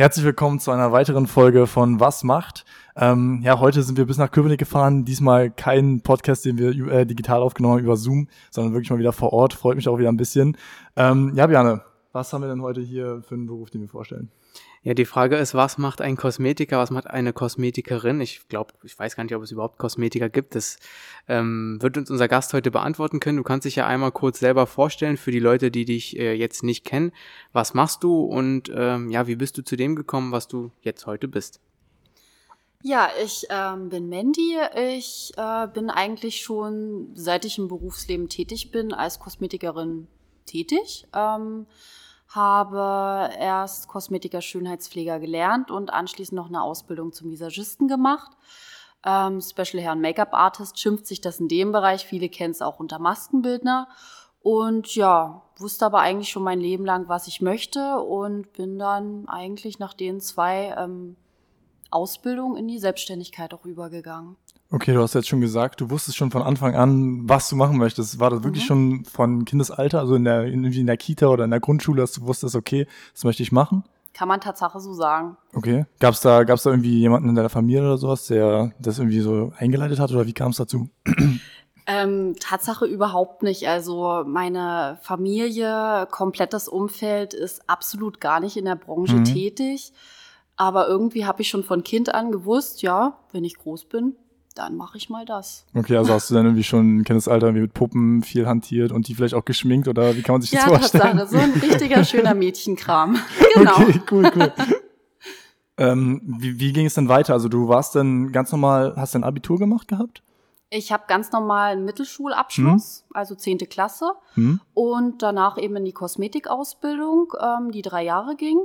Herzlich willkommen zu einer weiteren Folge von Was macht. Ähm, ja, heute sind wir bis nach Köpenick gefahren. Diesmal kein Podcast, den wir äh, digital aufgenommen haben über Zoom, sondern wirklich mal wieder vor Ort. Freut mich auch wieder ein bisschen. Ähm, ja, Björn, was haben wir denn heute hier für einen Beruf, den wir vorstellen? Ja, die Frage ist, was macht ein Kosmetiker, was macht eine Kosmetikerin? Ich glaube, ich weiß gar nicht, ob es überhaupt Kosmetiker gibt. Das ähm, wird uns unser Gast heute beantworten können. Du kannst dich ja einmal kurz selber vorstellen für die Leute, die dich äh, jetzt nicht kennen. Was machst du und ähm, ja, wie bist du zu dem gekommen, was du jetzt heute bist? Ja, ich ähm, bin Mandy. Ich äh, bin eigentlich schon, seit ich im Berufsleben tätig bin, als Kosmetikerin tätig. Ähm, habe erst Kosmetiker Schönheitspfleger gelernt und anschließend noch eine Ausbildung zum Visagisten gemacht. Ähm, Special Hair und Make-up Artist schimpft sich das in dem Bereich. Viele kennen es auch unter Maskenbildner. Und ja, wusste aber eigentlich schon mein Leben lang, was ich möchte und bin dann eigentlich nach den zwei ähm, Ausbildungen in die Selbstständigkeit auch übergegangen. Okay, du hast jetzt schon gesagt, du wusstest schon von Anfang an, was du machen möchtest. War das wirklich mhm. schon von Kindesalter, also in der, in, in der Kita oder in der Grundschule, dass du wusstest, okay, das möchte ich machen? Kann man Tatsache so sagen. Okay. Gab's da, gab's da irgendwie jemanden in deiner Familie oder sowas, der das irgendwie so eingeleitet hat oder wie kam es dazu? Ähm, Tatsache überhaupt nicht. Also meine Familie, komplettes Umfeld ist absolut gar nicht in der Branche mhm. tätig. Aber irgendwie habe ich schon von Kind an gewusst, ja, wenn ich groß bin, dann mache ich mal das. Okay, also hast du dann irgendwie schon ein Kindesalter irgendwie mit Puppen viel hantiert und die vielleicht auch geschminkt oder wie kann man sich das ja, vorstellen? Ja, so ein richtiger schöner Mädchenkram. Genau. Okay, cool, cool. ähm, wie, wie ging es denn weiter? Also du warst dann ganz normal, hast dein Abitur gemacht gehabt? Ich habe ganz normal einen Mittelschulabschluss, hm. also zehnte Klasse, hm. und danach eben in die Kosmetikausbildung, ähm, die drei Jahre ging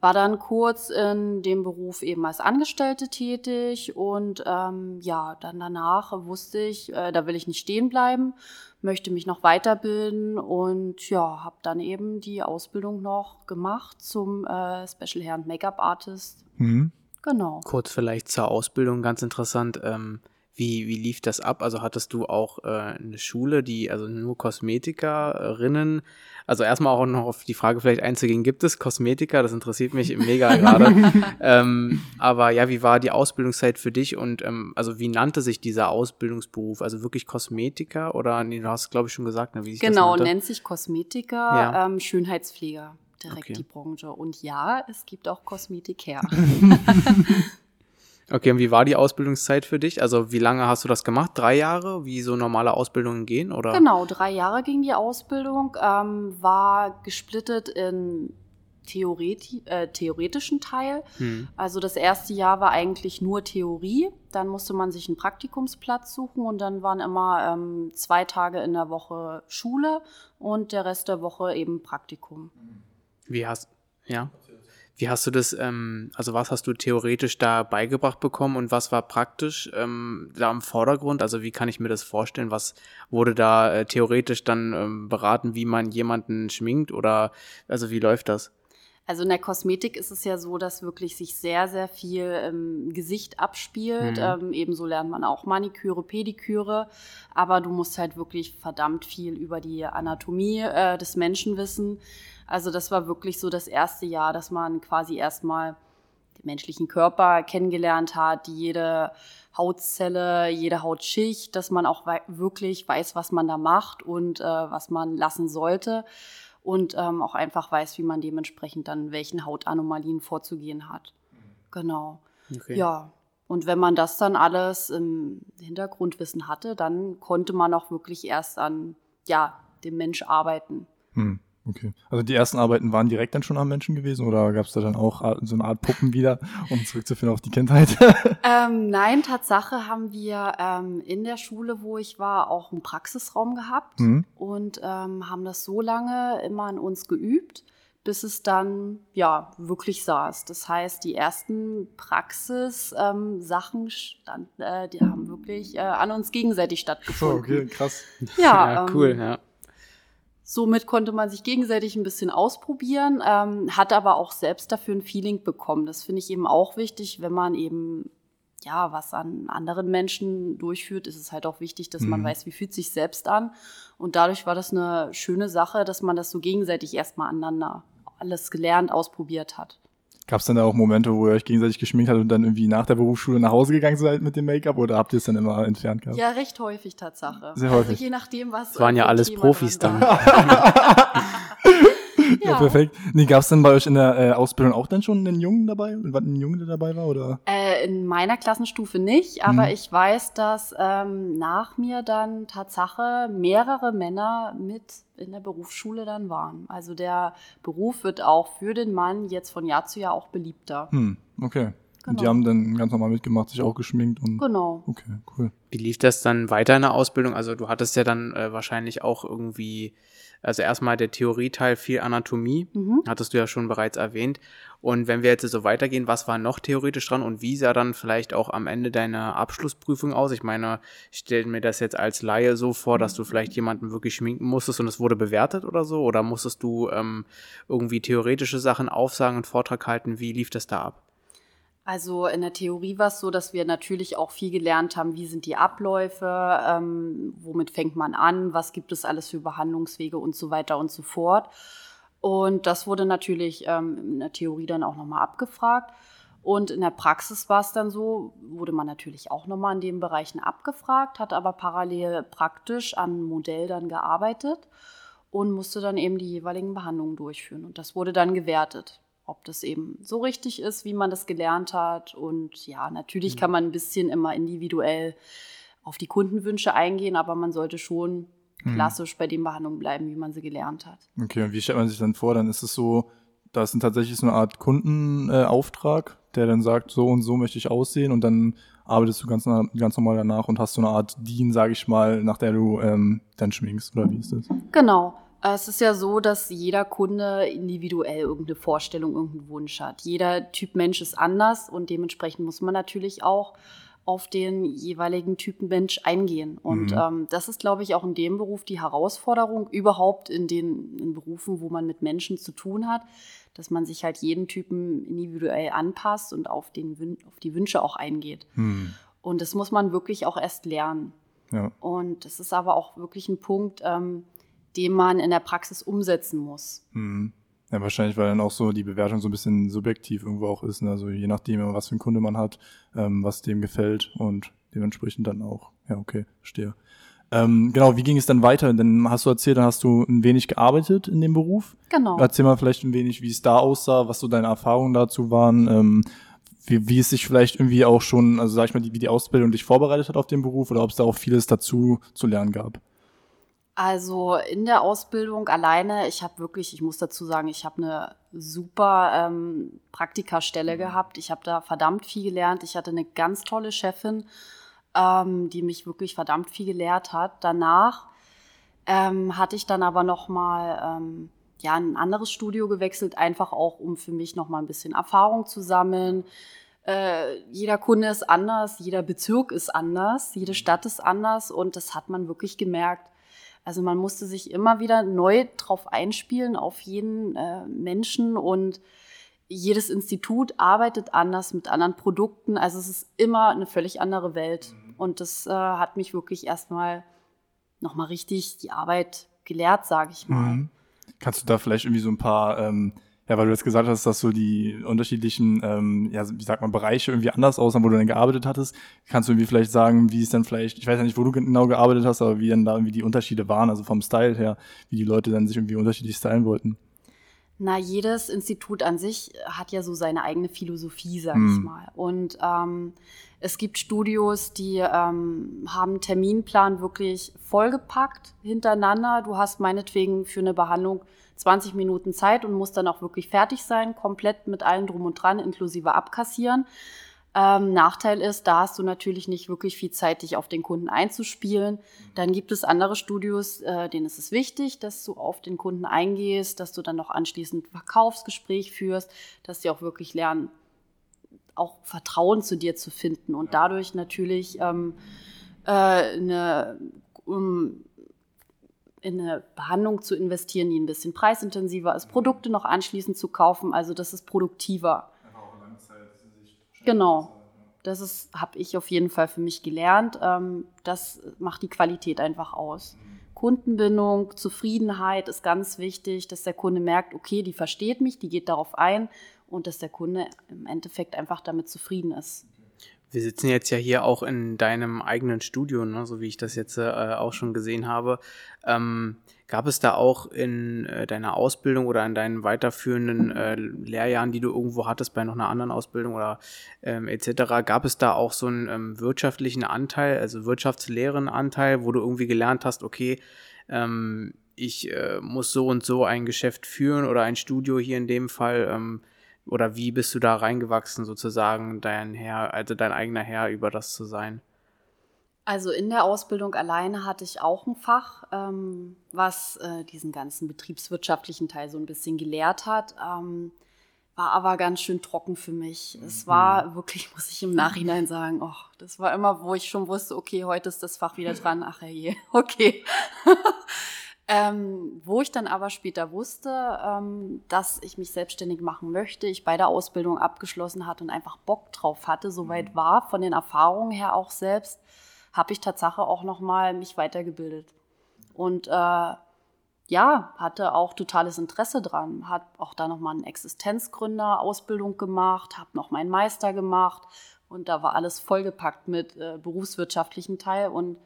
war dann kurz in dem Beruf eben als Angestellte tätig und ähm, ja, dann danach wusste ich, äh, da will ich nicht stehen bleiben, möchte mich noch weiterbilden und ja, habe dann eben die Ausbildung noch gemacht zum äh, Special Hair and Make-up Artist. Mhm. Genau. Kurz vielleicht zur Ausbildung, ganz interessant. Ähm, wie, wie lief das ab? Also hattest du auch äh, eine Schule, die, also nur Kosmetikerinnen, also erstmal auch noch auf die Frage vielleicht einzugehen, gibt es Kosmetiker? Das interessiert mich mega gerade. ähm, aber ja, wie war die Ausbildungszeit für dich und ähm, also wie nannte sich dieser Ausbildungsberuf? Also wirklich Kosmetiker oder nee, du hast glaube ich schon gesagt, ne, wie sich genau, das Genau, nennt sich Kosmetiker, ja. ähm, Schönheitspfleger direkt okay. die Branche. Und ja, es gibt auch Kosmetiker. Okay, und wie war die Ausbildungszeit für dich? Also wie lange hast du das gemacht? Drei Jahre, wie so normale Ausbildungen gehen? Oder? Genau, drei Jahre ging die Ausbildung, ähm, war gesplittet in Theoreti äh, theoretischen Teil. Hm. Also das erste Jahr war eigentlich nur Theorie. Dann musste man sich einen Praktikumsplatz suchen und dann waren immer ähm, zwei Tage in der Woche Schule und der Rest der Woche eben Praktikum. Wie hast ja? Wie hast du das, ähm, also was hast du theoretisch da beigebracht bekommen und was war praktisch ähm, da im Vordergrund? Also wie kann ich mir das vorstellen? Was wurde da äh, theoretisch dann ähm, beraten, wie man jemanden schminkt oder also wie läuft das? Also in der Kosmetik ist es ja so, dass wirklich sich sehr, sehr viel im Gesicht abspielt. Mhm. Ähm, ebenso lernt man auch Maniküre, Pediküre. Aber du musst halt wirklich verdammt viel über die Anatomie äh, des Menschen wissen. Also das war wirklich so das erste Jahr, dass man quasi erstmal den menschlichen Körper kennengelernt hat, jede Hautzelle, jede Hautschicht, dass man auch wirklich weiß, was man da macht und äh, was man lassen sollte und ähm, auch einfach weiß, wie man dementsprechend dann welchen Hautanomalien vorzugehen hat. Genau. Okay. Ja. Und wenn man das dann alles im Hintergrundwissen hatte, dann konnte man auch wirklich erst an ja, dem Mensch arbeiten. Hm. Okay. Also die ersten Arbeiten waren direkt dann schon am Menschen gewesen oder gab es da dann auch so eine Art Puppen wieder, um zurückzuführen auf die Kindheit? ähm, nein, Tatsache haben wir ähm, in der Schule, wo ich war, auch einen Praxisraum gehabt mhm. und ähm, haben das so lange immer an uns geübt, bis es dann ja wirklich saß. Das heißt, die ersten Praxis-Sachen ähm, stand, äh, die haben wirklich äh, an uns gegenseitig stattgefunden. Oh, okay, krass. Ja, ja cool, ähm, ja. Somit konnte man sich gegenseitig ein bisschen ausprobieren, ähm, hat aber auch selbst dafür ein Feeling bekommen. Das finde ich eben auch wichtig, wenn man eben ja was an anderen Menschen durchführt, ist es halt auch wichtig, dass mhm. man weiß, wie fühlt sich selbst an. Und dadurch war das eine schöne Sache, dass man das so gegenseitig erstmal aneinander alles gelernt, ausprobiert hat. Gab es dann da auch Momente, wo ihr euch gegenseitig geschminkt habt und dann irgendwie nach der Berufsschule nach Hause gegangen seid mit dem Make-up oder habt ihr es dann immer entfernt gehabt? Ja, recht häufig Tatsache. Sehr häufig. Also je nachdem, was. Das waren ja alles Thema Profis dann. war. Ja, perfekt. Nee, gab es denn bei euch in der äh, Ausbildung auch dann schon einen Jungen dabei? War ein Junge, der dabei war? Oder? Äh, in meiner Klassenstufe nicht, aber Mhm. ich weiß, dass ähm, nach mir dann Tatsache mehrere Männer mit in der Berufsschule dann waren. Also der Beruf wird auch für den Mann jetzt von Jahr zu Jahr auch beliebter. Hm, okay. Und die Genau. haben dann ganz normal mitgemacht, sich auch geschminkt und. Genau. Okay, cool. Wie lief das dann weiter in der Ausbildung? Also du hattest ja dann äh, wahrscheinlich auch irgendwie, also erstmal der Theorieteil viel Anatomie, Mhm. hattest du ja schon bereits erwähnt. Und wenn wir jetzt so weitergehen, was war noch theoretisch dran und wie sah dann vielleicht auch am Ende deine Abschlussprüfung aus? Ich meine, ich stelle mir das jetzt als Laie so vor, dass du vielleicht jemanden wirklich schminken musstest und es wurde bewertet oder so? Oder musstest du ähm, irgendwie theoretische Sachen aufsagen und Vortrag halten? Wie lief das da ab? Also in der Theorie war es so, dass wir natürlich auch viel gelernt haben, wie sind die Abläufe, ähm, womit fängt man an, was gibt es alles für Behandlungswege und so weiter und so fort. Und das wurde natürlich ähm, in der Theorie dann auch nochmal abgefragt. Und in der Praxis war es dann so, wurde man natürlich auch nochmal in den Bereichen abgefragt, hat aber parallel praktisch an Modell dann gearbeitet und musste dann eben die jeweiligen Behandlungen durchführen. Und das wurde dann gewertet, ob das eben so richtig ist, wie man das gelernt hat. Und ja, natürlich kann man ein bisschen immer individuell auf die Kundenwünsche eingehen, aber man sollte schon Mhm. klassisch bei den Behandlungen bleiben, wie man sie gelernt hat. Okay, und wie stellt man sich dann vor? Dann ist es so, da ist tatsächlich so eine Art Kundenauftrag, äh, der dann sagt, so und so möchte ich aussehen und dann arbeitest du ganz, ganz normal danach und hast so eine Art DIN, sage ich mal, nach der du ähm, dann schminkst, oder wie ist das? Genau. Es ist ja so, dass jeder Kunde individuell irgendeine Vorstellung, irgendeinen Wunsch hat. Jeder Typ Mensch ist anders und dementsprechend muss man natürlich auch auf den jeweiligen Typen Mensch eingehen. Und Mhm. ähm, das ist, glaube ich, auch in dem Beruf die Herausforderung, überhaupt in den in Berufen, wo man mit Menschen zu tun hat, dass man sich halt jeden Typen individuell anpasst und auf, den, auf die Wünsche auch eingeht. Hm, Und das muss man wirklich auch erst lernen. ja. Und das ist aber auch wirklich ein Punkt, ähm, den man in der Praxis umsetzen muss. Hm. Ja, wahrscheinlich, weil dann auch so die Bewertung so ein bisschen subjektiv irgendwo auch ist. Ne? Also je nachdem, was für einen Kunde man hat, ähm, was dem gefällt und dementsprechend dann auch. Ja, okay, verstehe. Ähm, genau, wie ging es dann weiter? Dann hast du erzählt, dann hast du ein wenig gearbeitet in dem Beruf. Genau. Erzähl mal vielleicht ein wenig, wie es da aussah, was so deine Erfahrungen dazu waren, ähm, wie, wie es sich vielleicht irgendwie auch schon, also sag ich mal, die, wie die Ausbildung dich vorbereitet hat auf den Beruf oder ob es da auch vieles dazu zu lernen gab. Also in der Ausbildung alleine, ich habe wirklich, ich muss dazu sagen, ich habe eine super ähm, Praktikastelle gehabt. Ich habe da verdammt viel gelernt. Ich hatte eine ganz tolle Chefin, ähm, die mich wirklich verdammt viel gelehrt hat. Danach ähm, hatte ich dann aber noch mal ähm, ja ein anderes Studio gewechselt, einfach auch um für mich noch mal ein bisschen Erfahrung zu sammeln. Äh, jeder Kunde ist anders, jeder Bezirk ist anders, jede Stadt ist anders und das hat man wirklich gemerkt. Also man musste sich immer wieder neu drauf einspielen auf jeden äh, Menschen und jedes Institut arbeitet anders mit anderen Produkten. Also es ist immer eine völlig andere Welt. Und das äh, hat mich wirklich erstmal nochmal richtig die Arbeit gelehrt, sage ich mal. Mhm. Kannst du da vielleicht irgendwie so ein paar, ähm, ja, weil du jetzt gesagt hast, dass so die unterschiedlichen, ähm, ja, wie sagt man, Bereiche irgendwie anders aussahen, wo du dann gearbeitet hattest. Kannst du irgendwie vielleicht sagen, wie es dann vielleicht, ich weiß ja nicht, wo du genau gearbeitet hast, aber wie dann da irgendwie die Unterschiede waren, also vom Style her, wie die Leute dann sich irgendwie unterschiedlich stylen wollten? Na, jedes Institut an sich hat ja so seine eigene Philosophie, sag ich Hm. mal. Und ähm, es gibt Studios, die ähm, haben Terminplan wirklich vollgepackt hintereinander. Du hast meinetwegen für eine Behandlung 20 Minuten Zeit und musst dann auch wirklich fertig sein, komplett mit allem drum und dran, inklusive abkassieren. Ähm, Nachteil ist, da hast du natürlich nicht wirklich viel Zeit, dich auf den Kunden einzuspielen. Dann gibt es andere Studios, äh, denen ist es wichtig, dass du auf den Kunden eingehst, dass du dann noch anschließend Verkaufsgespräch führst, dass die auch wirklich lernen, auch Vertrauen zu dir zu finden und dadurch natürlich ähm, äh, eine, um, in eine Behandlung zu investieren, die ein bisschen preisintensiver ist, Produkte noch anschließend zu kaufen. Also das ist produktiver. Genau. Das ist, habe ich auf jeden Fall für mich gelernt. Ähm, das macht die Qualität einfach aus. Kundenbindung, Zufriedenheit ist ganz wichtig, dass der Kunde merkt, okay, die versteht mich, die geht darauf ein und dass der Kunde im Endeffekt einfach damit zufrieden ist. Wir sitzen jetzt ja hier auch in deinem eigenen Studio, ne, so wie ich das jetzt äh, auch schon gesehen habe. Ähm, gab es da auch in äh, deiner Ausbildung oder in deinen weiterführenden äh, Lehrjahren, die du irgendwo hattest bei noch einer anderen Ausbildung oder ähm, etc., gab es da auch so einen ähm, wirtschaftlichen Anteil, also wirtschaftslehren Anteil, wo du irgendwie gelernt hast, okay, ähm, ich äh, muss so und so ein Geschäft führen oder ein Studio hier in dem Fall? Oder wie bist du da reingewachsen, sozusagen, dein Herr, also dein eigener Herr über das zu sein? Also in der Ausbildung alleine hatte ich auch ein Fach, ähm, was äh, diesen ganzen betriebswirtschaftlichen Teil so ein bisschen gelehrt hat. Ähm, war aber ganz schön trocken für mich. Es mhm. war wirklich, muss ich im Nachhinein sagen, oh, das war immer, wo ich schon wusste, okay, heute ist das Fach wieder dran. Ach je, okay. Ähm, wo ich dann aber später wusste, ähm, dass ich mich selbstständig machen möchte, ich bei der Ausbildung abgeschlossen hatte und einfach Bock drauf hatte, soweit mhm. war, von den Erfahrungen her auch selbst, habe ich Tatsache auch nochmal mich weitergebildet. Und äh, ja, hatte auch totales Interesse dran, hat auch da nochmal eine Existenzgründer-Ausbildung gemacht, habe noch meinen Meister gemacht und da war alles vollgepackt mit äh, berufswirtschaftlichen Teil und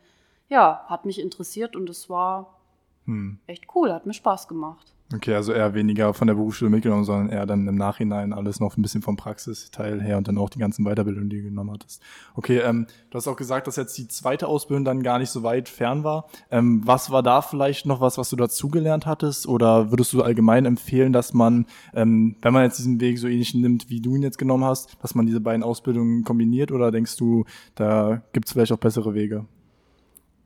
ja, hat mich interessiert und es war hm. Echt cool, hat mir Spaß gemacht. Okay, also eher weniger von der Berufsschule mitgenommen, sondern eher dann im Nachhinein alles noch ein bisschen vom Praxisteil her und dann auch die ganzen Weiterbildungen, die du genommen hattest. Okay, ähm, du hast auch gesagt, dass jetzt die zweite Ausbildung dann gar nicht so weit fern war. Ähm, was war da vielleicht noch was, was du dazugelernt hattest? Oder würdest du allgemein empfehlen, dass man, ähm, wenn man jetzt diesen Weg so ähnlich nimmt, wie du ihn jetzt genommen hast, dass man diese beiden Ausbildungen kombiniert? Oder denkst du, da gibt es vielleicht auch bessere Wege?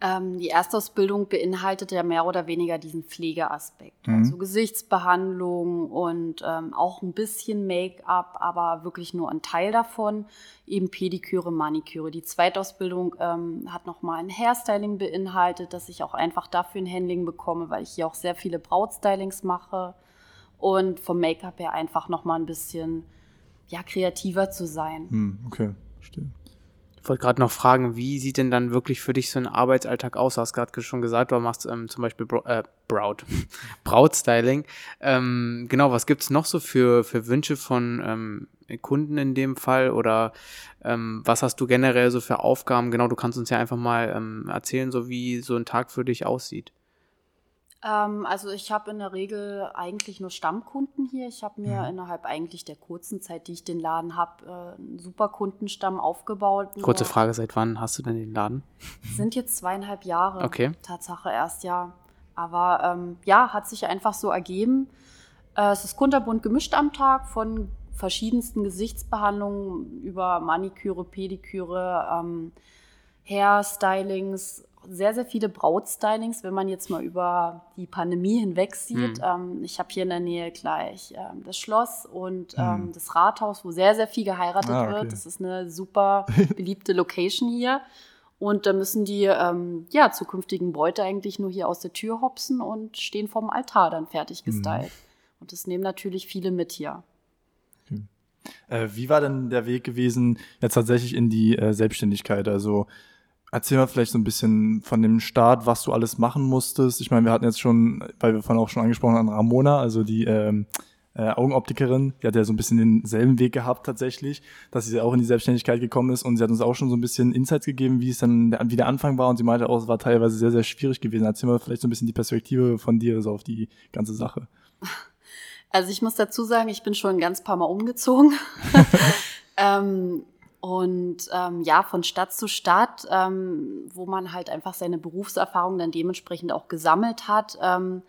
Ähm, die Erstausbildung beinhaltet ja mehr oder weniger diesen Pflegeaspekt. Mhm. Also Gesichtsbehandlung und ähm, auch ein bisschen Make-up, aber wirklich nur ein Teil davon. Eben Pediküre, Maniküre. Die Zweitausbildung ähm, hat nochmal ein Hairstyling beinhaltet, dass ich auch einfach dafür ein Handling bekomme, weil ich hier auch sehr viele Brautstylings mache. Und vom Make-up her einfach nochmal ein bisschen ja, kreativer zu sein. Mhm, okay, verstehe. Ich wollte gerade noch fragen, wie sieht denn dann wirklich für dich so ein Arbeitsalltag aus? Du hast gerade schon gesagt, du machst ähm, zum Beispiel Bra äh, Braut, Brautstyling. Ähm, genau, was gibt es noch so für, für Wünsche von ähm, Kunden in dem Fall? Oder ähm, was hast du generell so für Aufgaben? Genau, du kannst uns ja einfach mal ähm, erzählen, so wie so ein Tag für dich aussieht. Ähm, also ich habe in der Regel eigentlich nur Stammkunden hier. Ich habe mir mhm. innerhalb eigentlich der kurzen Zeit, die ich den Laden habe, äh, einen super Kundenstamm aufgebaut. Kurze Frage, seit wann hast du denn den Laden? Sind jetzt zweieinhalb Jahre. Okay. Tatsache erst, ja. Aber ähm, ja, hat sich einfach so ergeben. Äh, es ist kunterbunt gemischt am Tag von verschiedensten Gesichtsbehandlungen über Maniküre, Pediküre, ähm, Hairstylings, sehr, sehr viele Brautstylings, wenn man jetzt mal über die Pandemie hinweg sieht. Mhm. Ähm, ich habe hier in der Nähe gleich ähm, das Schloss und mhm. das Rathaus, wo sehr, sehr viel geheiratet ah, okay. wird. Das ist eine super beliebte Location hier. Und da müssen die ähm, ja, zukünftigen Bräute eigentlich nur hier aus der Tür hopsen und stehen vom Altar dann fertig mhm. gestylt. Mhm. Und das nehmen natürlich viele mit hier. Äh, wie war denn der Weg gewesen, jetzt tatsächlich in die äh, Selbstständigkeit? Also Erzähl mal vielleicht so ein bisschen von dem Start, was du alles machen musstest. Ich meine, wir hatten jetzt schon, weil wir vorhin auch schon angesprochen haben, Ramona, also die ähm, äh, Augenoptikerin, die hat ja so ein bisschen denselben Weg gehabt tatsächlich, dass sie auch in die Selbstständigkeit gekommen ist und sie hat uns auch schon so ein bisschen Insights gegeben, wie es dann, wie der Anfang war und sie meinte auch, es war teilweise sehr, sehr schwierig gewesen. Erzähl mal vielleicht so ein bisschen die Perspektive von dir so auf die ganze Sache. Also ich muss dazu sagen, ich bin schon ein ganz paar Mal umgezogen. ähm, und ähm, ja, von Stadt zu Stadt, ähm, wo man halt einfach seine Berufserfahrung dann dementsprechend auch gesammelt hat ähm,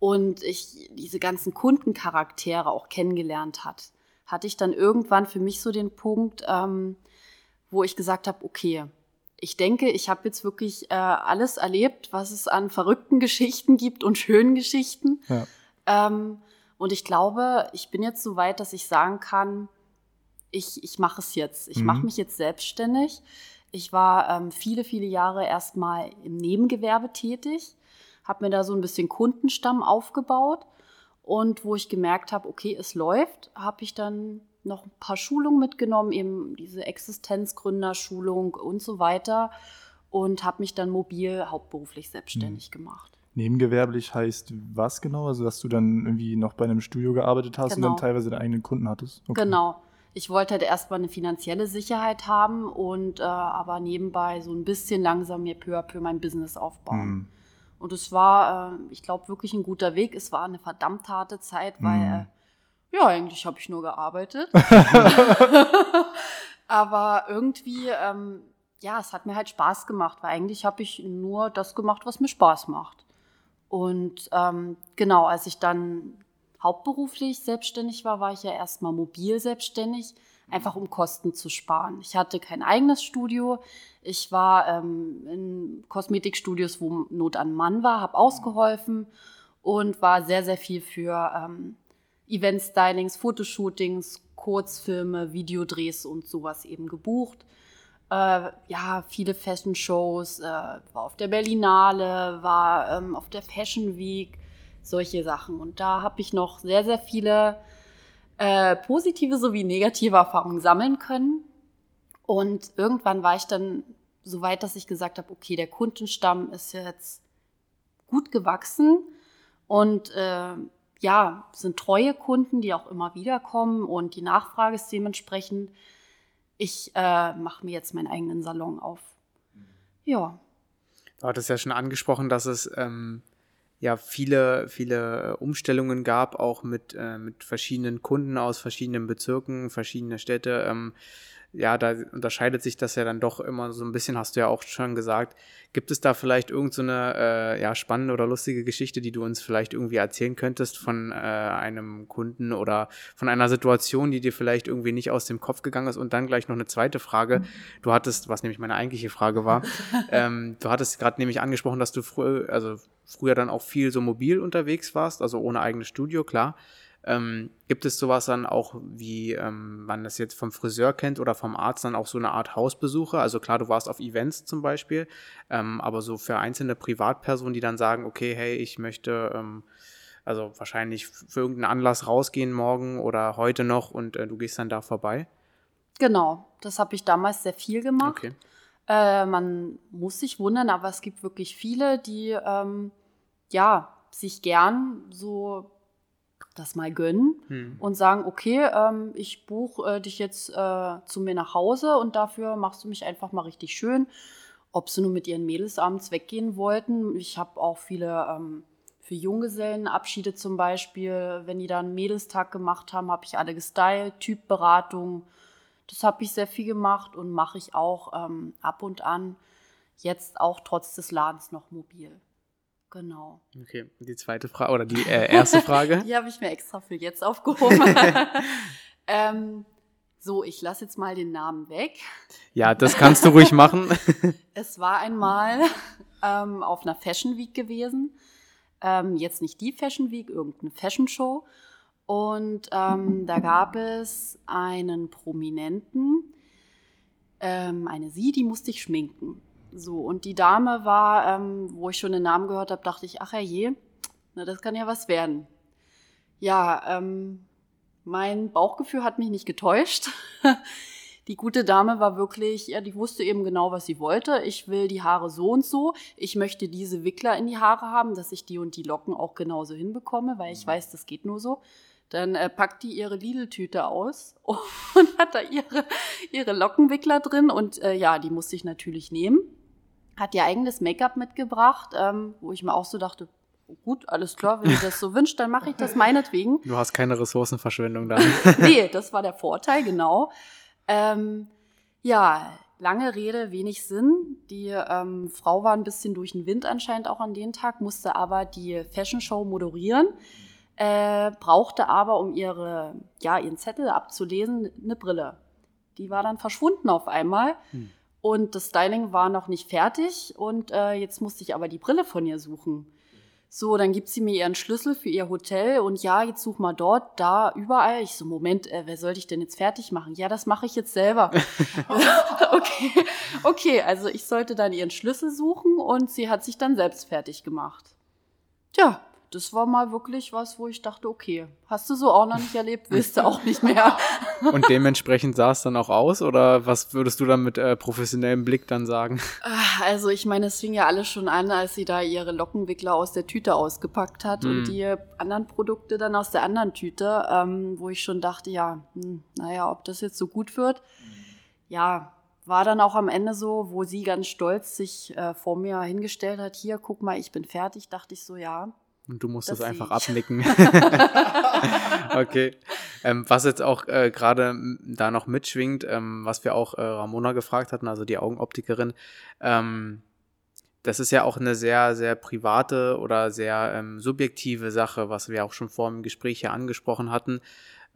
und ich diese ganzen Kundencharaktere auch kennengelernt hat, hatte ich dann irgendwann für mich so den Punkt, ähm, wo ich gesagt habe, okay, ich denke, ich habe jetzt wirklich äh, alles erlebt, was es an verrückten Geschichten gibt und schönen Geschichten. Ja. Ähm, und ich glaube, ich bin jetzt so weit, dass ich sagen kann, ich, ich mache es jetzt. Ich mhm. mache mich jetzt selbstständig. Ich war ähm, viele, viele Jahre erstmal im Nebengewerbe tätig, habe mir da so ein bisschen Kundenstamm aufgebaut. Und wo ich gemerkt habe, okay, es läuft, habe ich dann noch ein paar Schulungen mitgenommen, eben diese Existenzgründerschulung und so weiter. Und habe mich dann mobil hauptberuflich selbstständig mhm. gemacht. Nebengewerblich heißt was genau? Also, dass du dann irgendwie noch bei einem Studio gearbeitet hast genau. und dann genau. teilweise deine eigenen Kunden hattest? Okay. Genau. Ich wollte halt erstmal eine finanzielle Sicherheit haben und äh, aber nebenbei so ein bisschen langsam mir peu à peu mein Business aufbauen. Hm. Und es war, äh, ich glaube, wirklich ein guter Weg. Es war eine verdammt harte Zeit, weil, hm. äh, ja, eigentlich habe ich nur gearbeitet. aber irgendwie, ähm, ja, es hat mir halt Spaß gemacht, weil eigentlich habe ich nur das gemacht, was mir Spaß macht. Und ähm, genau, als ich dann hauptberuflich selbstständig war, war ich ja erstmal mobil selbstständig, einfach um Kosten zu sparen. Ich hatte kein eigenes Studio. Ich war ähm, in Kosmetikstudios, wo Not an Mann war, habe ausgeholfen und war sehr, sehr viel für ähm, Event-Stylings, Fotoshootings, Kurzfilme, Videodrehs und sowas eben gebucht äh, ja, viele Fashion-Shows, äh, war auf der Berlinale, war ähm, auf der Fashion Week, solche Sachen. Und da habe ich noch sehr, sehr viele äh, positive sowie negative Erfahrungen sammeln können. Und irgendwann war ich dann so weit, dass ich gesagt habe, okay, der Kundenstamm ist jetzt gut gewachsen und äh, ja, sind treue Kunden, die auch immer wieder kommen und die Nachfrage ist dementsprechend ich äh, mache mir jetzt meinen eigenen Salon auf. Ja. Du hattest ja schon angesprochen, dass es ähm, ja viele, viele Umstellungen gab, auch mit, äh, mit verschiedenen Kunden aus verschiedenen Bezirken, verschiedene Städte. Ähm, ja, da unterscheidet sich das ja dann doch immer so ein bisschen, hast du ja auch schon gesagt. Gibt es da vielleicht irgendeine so äh, ja, spannende oder lustige Geschichte, die du uns vielleicht irgendwie erzählen könntest von äh, einem Kunden oder von einer Situation, die dir vielleicht irgendwie nicht aus dem Kopf gegangen ist? Und dann gleich noch eine zweite Frage. Du hattest, was nämlich meine eigentliche Frage war, ähm, du hattest gerade nämlich angesprochen, dass du früher, also früher dann auch viel so mobil unterwegs warst, also ohne eigenes Studio, klar. Ähm, gibt es sowas dann auch, wie ähm, man das jetzt vom Friseur kennt oder vom Arzt, dann auch so eine Art Hausbesuche? Also klar, du warst auf Events zum Beispiel, ähm, aber so für einzelne Privatpersonen, die dann sagen, okay, hey, ich möchte ähm, also wahrscheinlich für irgendeinen Anlass rausgehen morgen oder heute noch und äh, du gehst dann da vorbei? Genau, das habe ich damals sehr viel gemacht. Okay. Äh, man muss sich wundern, aber es gibt wirklich viele, die ähm, ja sich gern so das mal gönnen hm. und sagen, okay, ähm, ich buche äh, dich jetzt äh, zu mir nach Hause und dafür machst du mich einfach mal richtig schön. Ob sie nur mit ihren Mädels abends weggehen wollten. Ich habe auch viele ähm, für Junggesellenabschiede zum Beispiel, wenn die da einen Mädelstag gemacht haben, habe ich alle gestylt, Typberatung. Das habe ich sehr viel gemacht und mache ich auch ähm, ab und an. Jetzt auch trotz des Ladens noch mobil. Genau. Okay, die zweite Frage oder die äh, erste Frage. die habe ich mir extra für jetzt aufgehoben. ähm, so, ich lasse jetzt mal den Namen weg. Ja, das kannst du ruhig machen. es war einmal ähm, auf einer Fashion Week gewesen. Ähm, jetzt nicht die Fashion Week, irgendeine Fashion Show. Und ähm, da gab es einen Prominenten, ähm, eine Sie, die musste ich schminken. So, und die Dame war, ähm, wo ich schon den Namen gehört habe, dachte ich, ach je, na, das kann ja was werden. Ja, ähm, mein Bauchgefühl hat mich nicht getäuscht. die gute Dame war wirklich, ja, die wusste eben genau, was sie wollte. Ich will die Haare so und so. Ich möchte diese Wickler in die Haare haben, dass ich die und die Locken auch genauso hinbekomme, weil ich mhm. weiß, das geht nur so. Dann äh, packt die ihre Lidl-Tüte aus und hat da ihre, ihre Lockenwickler drin. Und äh, ja, die musste ich natürlich nehmen hat ihr eigenes Make-up mitgebracht, ähm, wo ich mir auch so dachte, gut, alles klar, wenn ihr das so wünscht, dann mache ich das meinetwegen. Du hast keine Ressourcenverschwendung da. nee, das war der Vorteil, genau. Ähm, ja, lange Rede, wenig Sinn. Die ähm, Frau war ein bisschen durch den Wind anscheinend auch an dem Tag, musste aber die Fashion Show moderieren, äh, brauchte aber, um ihre, ja, ihren Zettel abzulesen, eine Brille. Die war dann verschwunden auf einmal. Hm. Und das Styling war noch nicht fertig und äh, jetzt musste ich aber die Brille von ihr suchen. So, dann gibt sie mir ihren Schlüssel für ihr Hotel und ja, jetzt such mal dort, da, überall. Ich so, Moment, äh, wer soll ich denn jetzt fertig machen? Ja, das mache ich jetzt selber. okay, okay, also ich sollte dann ihren Schlüssel suchen und sie hat sich dann selbst fertig gemacht. Tja, das war mal wirklich was, wo ich dachte, okay, hast du so auch noch nicht erlebt, willst du auch nicht mehr. Und dementsprechend sah es dann auch aus? Oder was würdest du dann mit äh, professionellem Blick dann sagen? Ah, also ich meine, es fing ja alles schon an, als sie da ihre Lockenwickler aus der Tüte ausgepackt hat hm. und die anderen Produkte dann aus der anderen Tüte, ähm, wo ich schon dachte, ja, hm, naja, ob das jetzt so gut wird. Ja, war dann auch am Ende so, wo sie ganz stolz sich äh, vor mir hingestellt hat, hier, guck mal, ich bin fertig, dachte ich so, ja, und du musst das, das einfach abnicken. okay. Ähm, was jetzt auch äh, gerade da noch mitschwingt, ähm, was wir auch äh, Ramona gefragt hatten, also die Augenoptikerin, ähm, das ist ja auch eine sehr, sehr private oder sehr ähm, subjektive Sache, was wir auch schon vor dem Gespräch hier angesprochen hatten.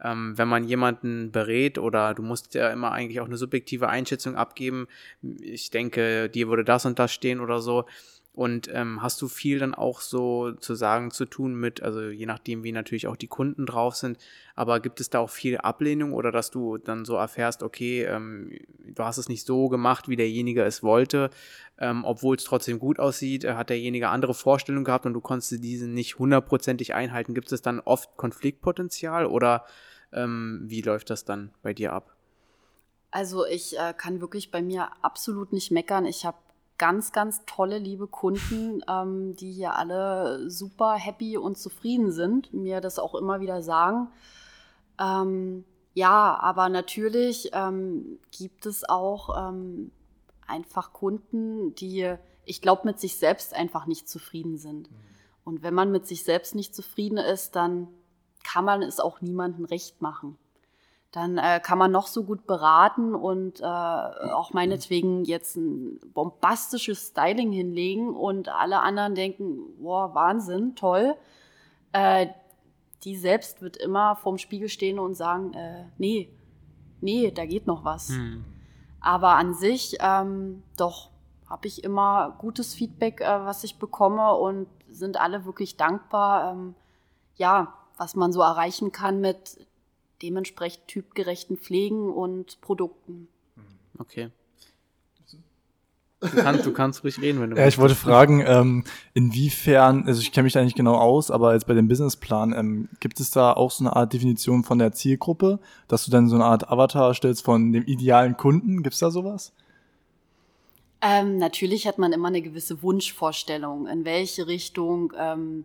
Ähm, wenn man jemanden berät oder du musst ja immer eigentlich auch eine subjektive Einschätzung abgeben, ich denke, dir würde das und das stehen oder so und ähm, hast du viel dann auch so zu sagen zu tun mit, also je nachdem, wie natürlich auch die Kunden drauf sind, aber gibt es da auch viel Ablehnung oder dass du dann so erfährst, okay, ähm, du hast es nicht so gemacht, wie derjenige es wollte, ähm, obwohl es trotzdem gut aussieht, äh, hat derjenige andere Vorstellungen gehabt und du konntest diese nicht hundertprozentig einhalten. Gibt es dann oft Konfliktpotenzial oder ähm, wie läuft das dann bei dir ab? Also ich äh, kann wirklich bei mir absolut nicht meckern. Ich habe ganz, ganz tolle, liebe Kunden, ähm, die hier alle super happy und zufrieden sind, mir das auch immer wieder sagen. Ähm, ja, aber natürlich ähm, gibt es auch ähm, einfach Kunden, die, ich glaube, mit sich selbst einfach nicht zufrieden sind. Mhm. Und wenn man mit sich selbst nicht zufrieden ist, dann kann man es auch niemandem recht machen dann äh, kann man noch so gut beraten und äh, auch meinetwegen jetzt ein bombastisches Styling hinlegen und alle anderen denken, boah, Wahnsinn, toll. Äh, die selbst wird immer vorm Spiegel stehen und sagen, äh, nee, nee, da geht noch was. Hm. Aber an sich, ähm, doch, habe ich immer gutes Feedback, äh, was ich bekomme und sind alle wirklich dankbar, ähm, ja, was man so erreichen kann mit dementsprechend typgerechten Pflegen und Produkten. Okay. Du kannst, du kannst ruhig reden, wenn du Ja, ich wollte fragen, ähm, inwiefern, also ich kenne mich da nicht genau aus, aber jetzt bei dem Businessplan, ähm, gibt es da auch so eine Art Definition von der Zielgruppe, dass du dann so eine Art Avatar stellst von dem idealen Kunden? Gibt es da sowas? Ähm, natürlich hat man immer eine gewisse Wunschvorstellung, in welche Richtung ähm,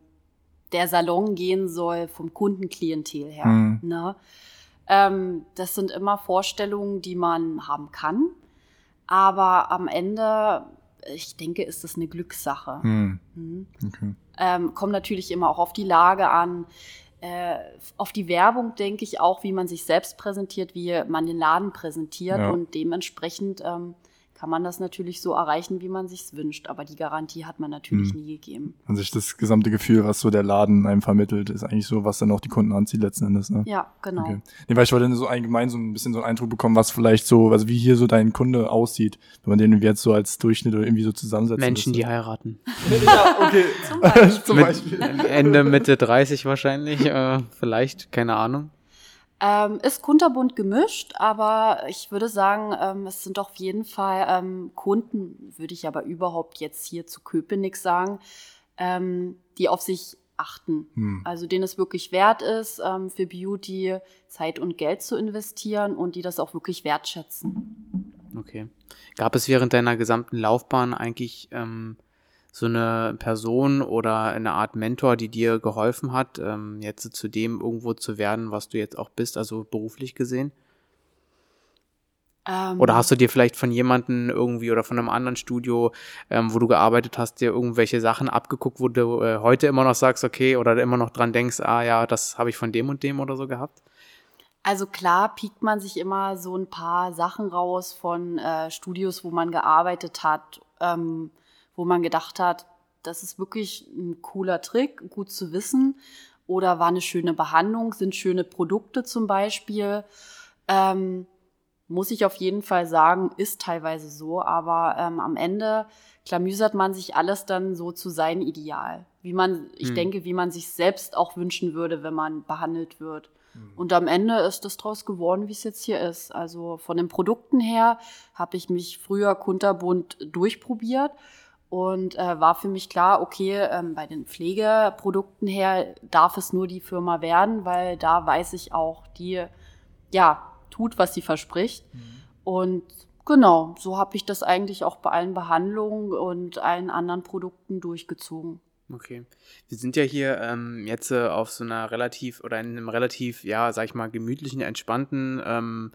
der Salon gehen soll vom Kundenklientel her. Mhm. Ne? Ähm, das sind immer Vorstellungen, die man haben kann. Aber am Ende, ich denke, ist das eine Glückssache. Mhm. Mhm. Okay. Ähm, kommt natürlich immer auch auf die Lage an. Äh, auf die Werbung denke ich auch, wie man sich selbst präsentiert, wie man den Laden präsentiert ja. und dementsprechend ähm, kann man das natürlich so erreichen, wie man sich's wünscht. Aber die Garantie hat man natürlich hm. nie gegeben. An sich das gesamte Gefühl, was so der Laden einem vermittelt, ist eigentlich so, was dann auch die Kunden anzieht letzten Endes. Ne? Ja, genau. Okay. Nee, weil ich wollte so allgemein so ein bisschen so einen Eindruck bekommen, was vielleicht so, also wie hier so dein Kunde aussieht, wenn man den jetzt so als Durchschnitt oder irgendwie so zusammensetzt. Menschen, die heiraten. ja, okay. Zum Beispiel. Zum Beispiel. Ende, Mitte 30 wahrscheinlich, äh, vielleicht, keine Ahnung. Ähm, ist kunterbunt gemischt, aber ich würde sagen, ähm, es sind auf jeden Fall ähm, Kunden, würde ich aber überhaupt jetzt hier zu Köpenick sagen, ähm, die auf sich achten. Hm. Also denen es wirklich wert ist, ähm, für Beauty Zeit und Geld zu investieren und die das auch wirklich wertschätzen. Okay. Gab es während deiner gesamten Laufbahn eigentlich ähm, so eine Person oder eine Art Mentor, die dir geholfen hat, ähm, jetzt zu dem irgendwo zu werden, was du jetzt auch bist, also beruflich gesehen? Ähm, oder hast du dir vielleicht von jemandem irgendwie oder von einem anderen Studio, ähm, wo du gearbeitet hast, dir irgendwelche Sachen abgeguckt, wo du äh, heute immer noch sagst, okay, oder immer noch dran denkst, ah ja, das habe ich von dem und dem oder so gehabt? Also klar piekt man sich immer so ein paar Sachen raus von äh, Studios, wo man gearbeitet hat. Ähm, wo man gedacht hat, das ist wirklich ein cooler Trick, gut zu wissen. Oder war eine schöne Behandlung, sind schöne Produkte zum Beispiel. Ähm, muss ich auf jeden Fall sagen, ist teilweise so, aber ähm, am Ende klamüsert man sich alles dann so zu sein Ideal. Wie man, ich hm. denke, wie man sich selbst auch wünschen würde, wenn man behandelt wird. Hm. Und am Ende ist das draus geworden, wie es jetzt hier ist. Also von den Produkten her habe ich mich früher kunterbunt durchprobiert und äh, war für mich klar, okay, ähm, bei den Pflegeprodukten her darf es nur die Firma werden, weil da weiß ich auch, die, ja, tut, was sie verspricht. Mhm. Und genau, so habe ich das eigentlich auch bei allen Behandlungen und allen anderen Produkten durchgezogen. Okay. Wir sind ja hier ähm, jetzt äh, auf so einer relativ oder in einem relativ, ja, sag ich mal, gemütlichen, entspannten ähm,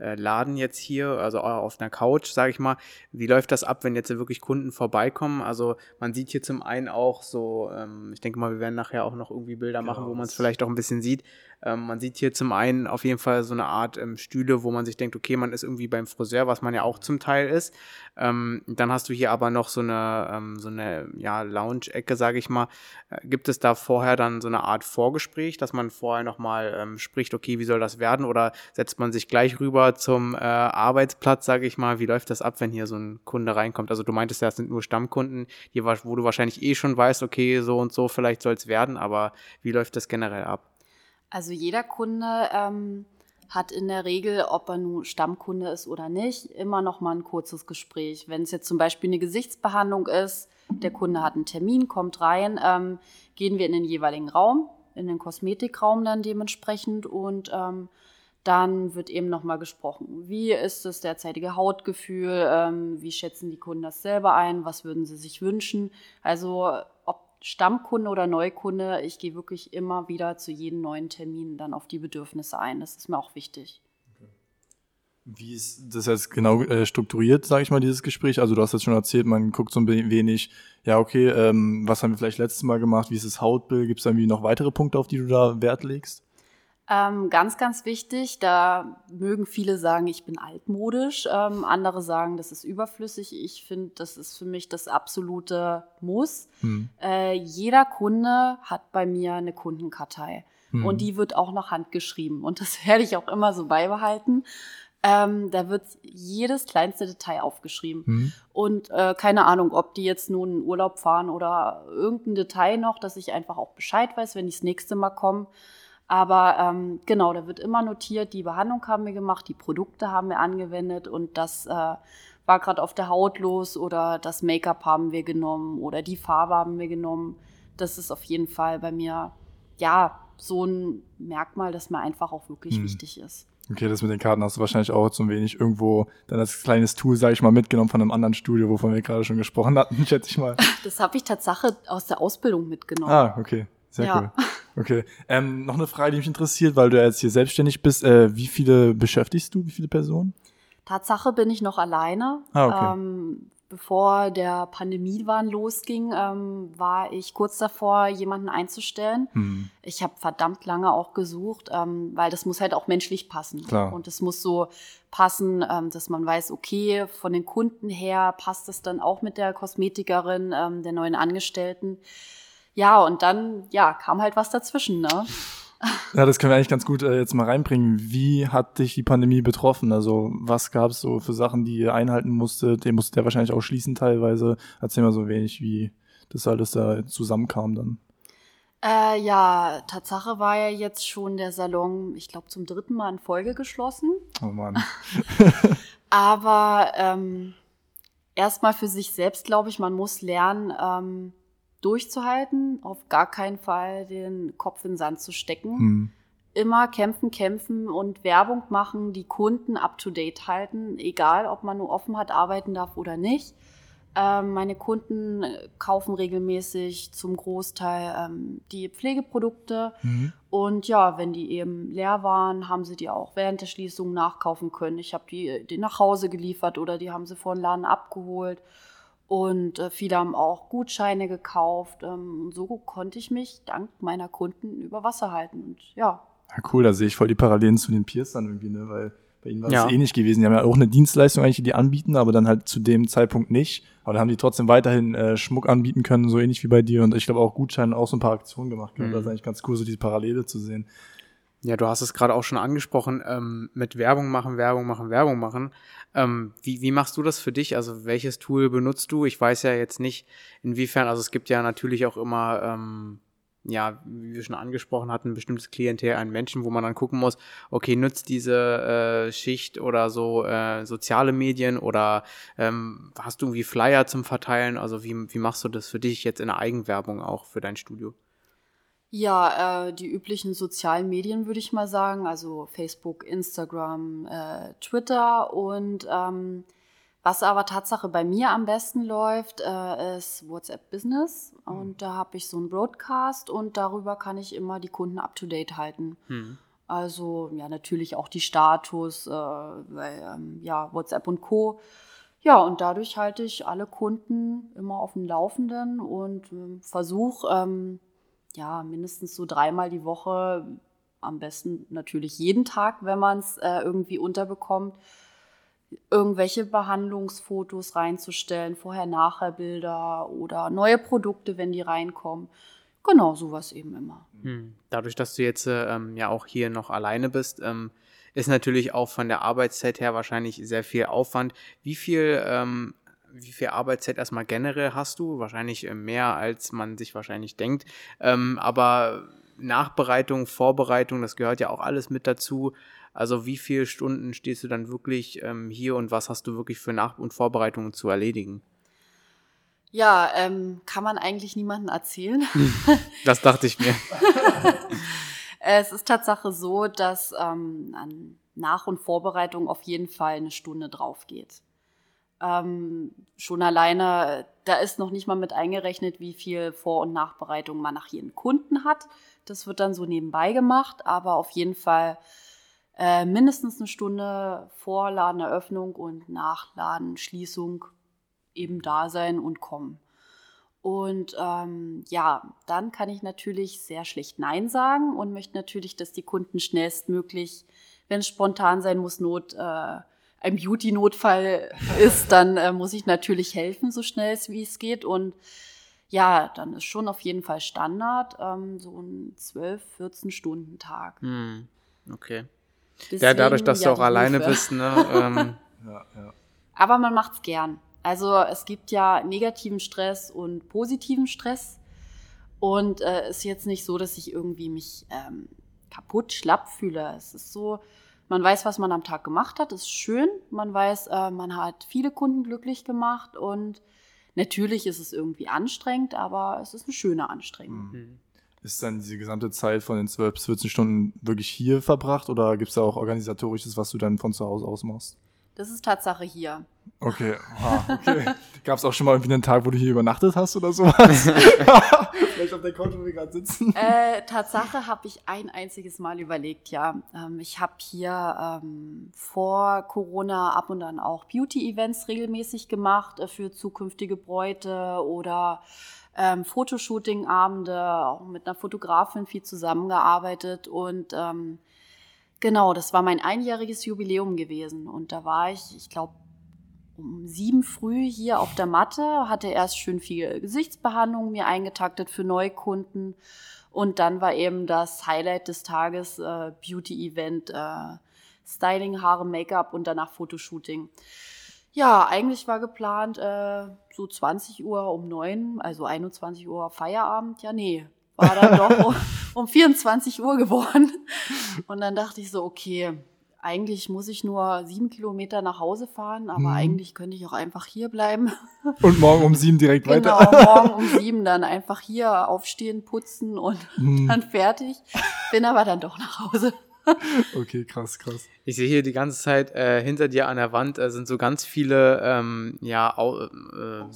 äh, Laden jetzt hier, also auf einer Couch, sage ich mal. Wie läuft das ab, wenn jetzt wirklich Kunden vorbeikommen? Also man sieht hier zum einen auch so, ähm, ich denke mal, wir werden nachher auch noch irgendwie Bilder genau, machen, wo man es vielleicht auch ein bisschen sieht. Ähm, man sieht hier zum einen auf jeden Fall so eine Art ähm, Stühle, wo man sich denkt, okay, man ist irgendwie beim Friseur, was man ja auch zum Teil ist. Ähm, dann hast du hier aber noch so eine, ähm, so eine ja, Lounge-Ecke, sage ich mal. Äh, gibt es da vorher dann so eine Art Vorgespräch, dass man vorher nochmal ähm, spricht, okay, wie soll das werden? Oder setzt man sich gleich rüber zum äh, Arbeitsplatz, sage ich mal? Wie läuft das ab, wenn hier so ein Kunde reinkommt? Also du meintest ja, es sind nur Stammkunden, die, wo du wahrscheinlich eh schon weißt, okay, so und so vielleicht soll es werden, aber wie läuft das generell ab? Also jeder Kunde ähm, hat in der Regel, ob er nun Stammkunde ist oder nicht, immer noch mal ein kurzes Gespräch. Wenn es jetzt zum Beispiel eine Gesichtsbehandlung ist, der Kunde hat einen Termin, kommt rein, ähm, gehen wir in den jeweiligen Raum, in den Kosmetikraum dann dementsprechend und ähm, dann wird eben nochmal gesprochen. Wie ist das derzeitige Hautgefühl? Ähm, wie schätzen die Kunden das selber ein? Was würden sie sich wünschen? Also ob Stammkunde oder Neukunde, ich gehe wirklich immer wieder zu jedem neuen Termin dann auf die Bedürfnisse ein. Das ist mir auch wichtig. Wie ist das jetzt genau äh, strukturiert, sage ich mal, dieses Gespräch? Also du hast jetzt schon erzählt, man guckt so ein wenig, ja okay, ähm, was haben wir vielleicht letztes Mal gemacht, wie ist das Hautbild, gibt es irgendwie noch weitere Punkte, auf die du da Wert legst? Ähm, ganz, ganz wichtig, da mögen viele sagen, ich bin altmodisch, ähm, andere sagen, das ist überflüssig. Ich finde, das ist für mich das absolute Muss. Hm. Äh, jeder Kunde hat bei mir eine Kundenkartei hm. und die wird auch noch handgeschrieben und das werde ich auch immer so beibehalten. Ähm, da wird jedes kleinste Detail aufgeschrieben. Mhm. Und äh, keine Ahnung, ob die jetzt nun in Urlaub fahren oder irgendein Detail noch, dass ich einfach auch Bescheid weiß, wenn die das nächste Mal kommen. Aber ähm, genau, da wird immer notiert, die Behandlung haben wir gemacht, die Produkte haben wir angewendet und das äh, war gerade auf der Haut los oder das Make-up haben wir genommen oder die Farbe haben wir genommen. Das ist auf jeden Fall bei mir, ja, so ein Merkmal, das mir einfach auch wirklich hm. wichtig ist. Okay, das mit den Karten hast du wahrscheinlich auch so ein wenig irgendwo dann als kleines Tool, sage ich mal, mitgenommen von einem anderen Studio, wovon wir gerade schon gesprochen hatten, schätze ich mal. Das habe ich tatsächlich aus der Ausbildung mitgenommen. Ah, okay. Sehr ja. cool. Okay. Ähm, noch eine Frage, die mich interessiert, weil du ja jetzt hier selbstständig bist. Äh, wie viele beschäftigst du? Wie viele Personen? Tatsache bin ich noch alleine. Ah, okay. Ähm, bevor der Pandemiewahn losging, ähm, war ich kurz davor, jemanden einzustellen. Hm. Ich habe verdammt lange auch gesucht, ähm, weil das muss halt auch menschlich passen. Klar. Und es muss so passen, ähm, dass man weiß, okay, von den Kunden her passt es dann auch mit der Kosmetikerin, ähm, der neuen Angestellten. Ja, und dann, ja, kam halt was dazwischen, ne? Ja, das können wir eigentlich ganz gut äh, jetzt mal reinbringen. Wie hat dich die Pandemie betroffen? Also was gab es so für Sachen, die ihr einhalten musstet? Ihr musstet ja wahrscheinlich auch schließen teilweise. Erzähl mal so wenig, wie das alles da zusammenkam dann. Äh, ja, Tatsache war ja jetzt schon der Salon, ich glaube, zum dritten Mal in Folge geschlossen. Oh Mann. Aber ähm, erstmal für sich selbst, glaube ich, man muss lernen, ähm, durchzuhalten, auf gar keinen Fall den Kopf in den Sand zu stecken. Hm. Immer kämpfen, kämpfen und Werbung machen, die Kunden up-to-date halten, egal ob man nur offen hat, arbeiten darf oder nicht. Ähm, meine Kunden kaufen regelmäßig zum Großteil ähm, die Pflegeprodukte. Mhm. Und ja, wenn die eben leer waren, haben sie die auch während der Schließung nachkaufen können. Ich habe die, die nach Hause geliefert oder die haben sie vor den Laden abgeholt. Und äh, viele haben auch Gutscheine gekauft. Ähm, so konnte ich mich dank meiner Kunden über Wasser halten. Und ja. ja cool, da sehe ich voll die Parallelen zu den Peers dann irgendwie, ne? Weil bei ihnen war es ja. ähnlich gewesen. Die haben ja auch eine Dienstleistung eigentlich, die die anbieten, aber dann halt zu dem Zeitpunkt nicht. Aber dann haben die trotzdem weiterhin äh, Schmuck anbieten können, so ähnlich wie bei dir. Und ich glaube auch Gutscheine auch so ein paar Aktionen gemacht. Mhm. Das ist eigentlich ganz cool, so diese Parallele zu sehen. Ja, du hast es gerade auch schon angesprochen, ähm, mit Werbung machen, Werbung machen, Werbung machen. Ähm, wie, wie machst du das für dich? Also welches Tool benutzt du? Ich weiß ja jetzt nicht, inwiefern, also es gibt ja natürlich auch immer, ähm, ja, wie wir schon angesprochen hatten, ein bestimmtes Klientel an Menschen, wo man dann gucken muss, okay, nutzt diese äh, Schicht oder so äh, soziale Medien oder ähm, hast du irgendwie Flyer zum Verteilen? Also wie, wie machst du das für dich jetzt in der Eigenwerbung auch für dein Studio? Ja, äh, die üblichen sozialen Medien würde ich mal sagen, also Facebook, Instagram, äh, Twitter und ähm, was aber Tatsache bei mir am besten läuft, äh, ist WhatsApp Business und mhm. da habe ich so einen Broadcast und darüber kann ich immer die Kunden up to date halten. Mhm. Also ja, natürlich auch die Status, äh, weil ähm, ja WhatsApp und Co. Ja, und dadurch halte ich alle Kunden immer auf dem Laufenden und versuche ähm, ja, mindestens so dreimal die Woche, am besten natürlich jeden Tag, wenn man es äh, irgendwie unterbekommt, irgendwelche Behandlungsfotos reinzustellen, Vorher-Nachher-Bilder oder neue Produkte, wenn die reinkommen. Genau, sowas eben immer. Hm. Dadurch, dass du jetzt äh, ähm, ja auch hier noch alleine bist, ähm, ist natürlich auch von der Arbeitszeit her wahrscheinlich sehr viel Aufwand. Wie viel ähm, wie viel Arbeitszeit erstmal generell hast du? Wahrscheinlich äh, mehr, als man sich wahrscheinlich denkt. Ähm, aber Nachbereitung, Vorbereitung, das gehört ja auch alles mit dazu. Also wie viele Stunden stehst du dann wirklich ähm, hier und was hast du wirklich für Nach- und Vorbereitungen zu erledigen? Ja, ähm, kann man eigentlich niemandem erzählen. das dachte ich mir. es ist Tatsache so, dass ähm, an Nach- und Vorbereitung auf jeden Fall eine Stunde drauf geht. Ähm, schon alleine, da ist noch nicht mal mit eingerechnet, wie viel Vor- und Nachbereitung man nach jedem Kunden hat. Das wird dann so nebenbei gemacht, aber auf jeden Fall äh, mindestens eine Stunde Vorladen, Eröffnung und Nachladen, Schließung eben da sein und kommen. Und ähm, ja, dann kann ich natürlich sehr schlecht Nein sagen und möchte natürlich, dass die Kunden schnellstmöglich, wenn es spontan sein muss, Not äh, ein Beauty-Notfall ist, dann äh, muss ich natürlich helfen, so schnell wie es geht. Und ja, dann ist schon auf jeden Fall Standard ähm, so ein 12, 14 Stunden Tag. Hm, okay. Deswegen, ja, dadurch, dass ja, du auch alleine Hilfe. bist, ne? Ähm. ja, ja. Aber man macht's gern. Also es gibt ja negativen Stress und positiven Stress. Und es äh, ist jetzt nicht so, dass ich irgendwie mich ähm, kaputt schlapp fühle. Es ist so, man weiß, was man am Tag gemacht hat, ist schön. Man weiß, äh, man hat viele Kunden glücklich gemacht und natürlich ist es irgendwie anstrengend, aber es ist eine schöne Anstrengung. Mhm. Ist dann diese gesamte Zeit von den 12 bis 14 Stunden wirklich hier verbracht oder gibt es da auch organisatorisches, was du dann von zu Hause aus machst? Das ist Tatsache hier. Okay, ah, okay. Gab es auch schon mal irgendwie einen Tag, wo du hier übernachtet hast oder sowas? Vielleicht auf der Couch, wo wir gerade sitzen. Äh, Tatsache habe ich ein einziges Mal überlegt, ja. Ähm, ich habe hier ähm, vor Corona ab und an auch Beauty-Events regelmäßig gemacht äh, für zukünftige Bräute oder ähm, Fotoshooting-Abende, auch mit einer Fotografin viel zusammengearbeitet und ähm, Genau, das war mein einjähriges Jubiläum gewesen. Und da war ich, ich glaube, um sieben früh hier auf der Matte, hatte erst schön viel Gesichtsbehandlung mir eingetaktet für Neukunden. Und dann war eben das Highlight des Tages äh, Beauty-Event, äh, Styling, Haare, Make-up und danach Fotoshooting. Ja, eigentlich war geplant äh, so 20 Uhr um neun, also 21 Uhr Feierabend. Ja, nee, war dann doch um, um 24 Uhr geworden. Und dann dachte ich so, okay, eigentlich muss ich nur sieben Kilometer nach Hause fahren, aber mhm. eigentlich könnte ich auch einfach hier bleiben. Und morgen um sieben direkt genau, weiter. Genau, morgen um sieben dann einfach hier aufstehen, putzen und mhm. dann fertig. Bin aber dann doch nach Hause. Okay, krass, krass. Ich sehe hier die ganze Zeit äh, hinter dir an der Wand äh, sind so ganz viele ähm, ja, Au äh,